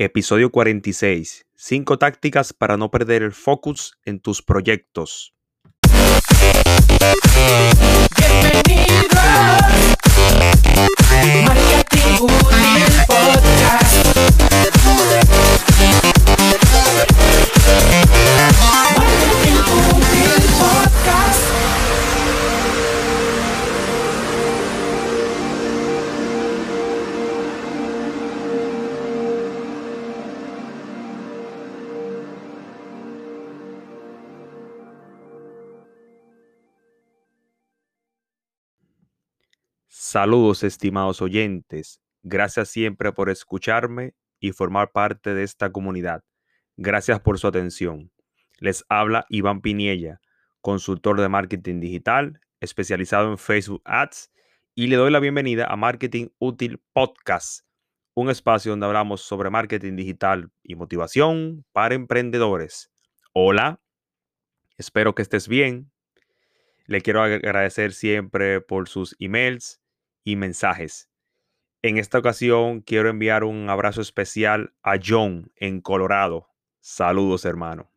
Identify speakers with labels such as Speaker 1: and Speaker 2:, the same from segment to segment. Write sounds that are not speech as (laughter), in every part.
Speaker 1: Episodio 46. 5 tácticas para no perder el focus en tus proyectos.
Speaker 2: Bienvenidos
Speaker 1: Saludos estimados oyentes. Gracias siempre por escucharme y formar parte de esta comunidad. Gracias por su atención. Les habla Iván Piniella, consultor de marketing digital, especializado en Facebook Ads, y le doy la bienvenida a Marketing Útil Podcast, un espacio donde hablamos sobre marketing digital y motivación para emprendedores. Hola, espero que estés bien. Le quiero ag- agradecer siempre por sus emails y mensajes. En esta ocasión quiero enviar un abrazo especial a John en Colorado. Saludos, hermano.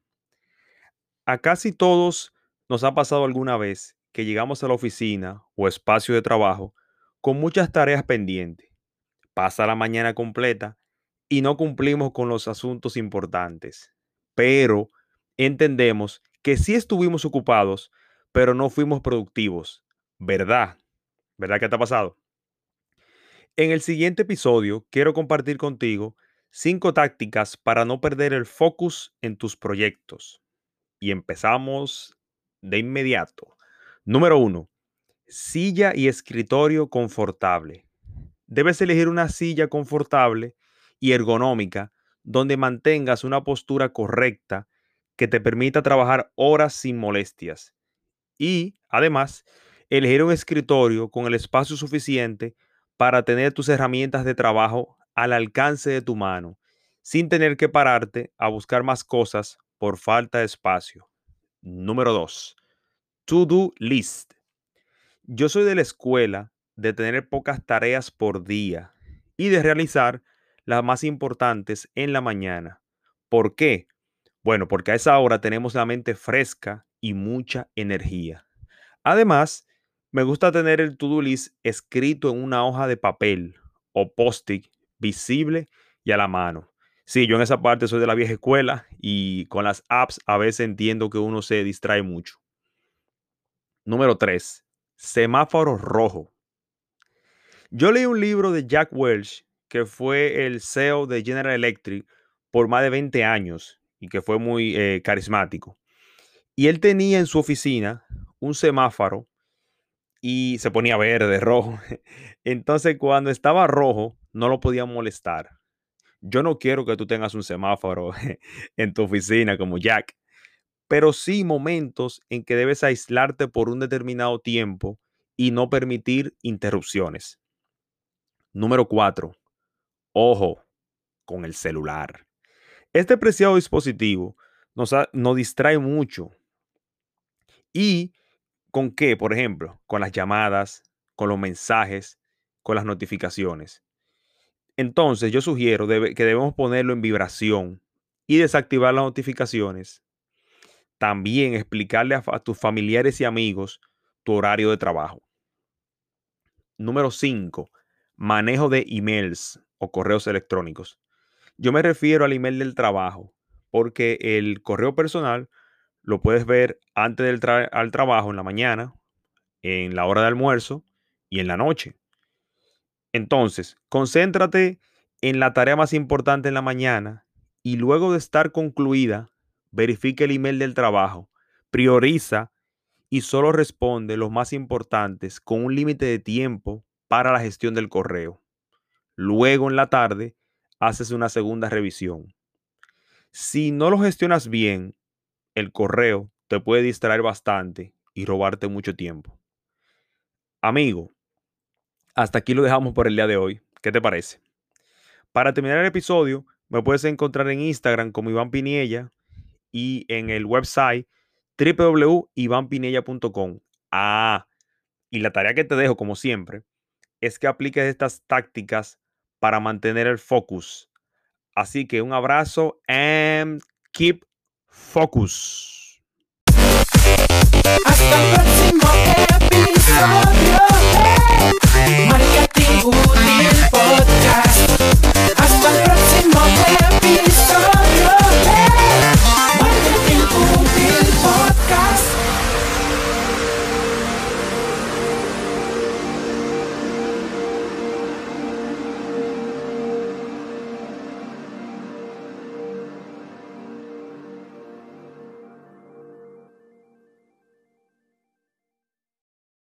Speaker 1: A casi todos nos ha pasado alguna vez que llegamos a la oficina o espacio de trabajo con muchas tareas pendientes. Pasa la mañana completa y no cumplimos con los asuntos importantes. Pero entendemos que sí estuvimos ocupados, pero no fuimos productivos. ¿Verdad? ¿Verdad que te ha pasado? En el siguiente episodio quiero compartir contigo cinco tácticas para no perder el focus en tus proyectos. Y empezamos de inmediato. Número uno, silla y escritorio confortable. Debes elegir una silla confortable y ergonómica donde mantengas una postura correcta que te permita trabajar horas sin molestias. Y además, elegir un escritorio con el espacio suficiente para tener tus herramientas de trabajo al alcance de tu mano, sin tener que pararte a buscar más cosas por falta de espacio. Número 2. To-do list. Yo soy de la escuela de tener pocas tareas por día y de realizar las más importantes en la mañana. ¿Por qué? Bueno, porque a esa hora tenemos la mente fresca y mucha energía. Además, me gusta tener el to-do list escrito en una hoja de papel o post-it visible y a la mano. Sí, yo en esa parte soy de la vieja escuela y con las apps a veces entiendo que uno se distrae mucho. Número 3. Semáforo rojo. Yo leí un libro de Jack Welch, que fue el CEO de General Electric por más de 20 años y que fue muy eh, carismático. Y él tenía en su oficina un semáforo y se ponía verde, rojo. (laughs) Entonces, cuando estaba rojo, no lo podían molestar. Yo no quiero que tú tengas un semáforo (laughs) en tu oficina como Jack, pero sí momentos en que debes aislarte por un determinado tiempo y no permitir interrupciones. Número 4. Ojo con el celular. Este preciado dispositivo nos, nos distrae mucho. ¿Y con qué? Por ejemplo, con las llamadas, con los mensajes, con las notificaciones. Entonces, yo sugiero que debemos ponerlo en vibración y desactivar las notificaciones. También explicarle a, a tus familiares y amigos tu horario de trabajo. Número 5. Manejo de emails o correos electrónicos. Yo me refiero al email del trabajo, porque el correo personal lo puedes ver antes del al trabajo en la mañana, en la hora de almuerzo y en la noche. Entonces, concéntrate en la tarea más importante en la mañana y luego de estar concluida, verifica el email del trabajo, prioriza y solo responde los más importantes con un límite de tiempo para la gestión del correo. Luego en la tarde haces una segunda revisión. Si no lo gestionas bien, el correo te puede distraer bastante y robarte mucho tiempo. Amigo, hasta aquí lo dejamos por el día de hoy. ¿Qué te parece? Para terminar el episodio, me puedes encontrar en Instagram como Iván Piniella y en el website www.ivanpinella.com. Ah, y la tarea que te dejo, como siempre, es que apliques estas tácticas para mantener el focus. Así que un abrazo and keep focus.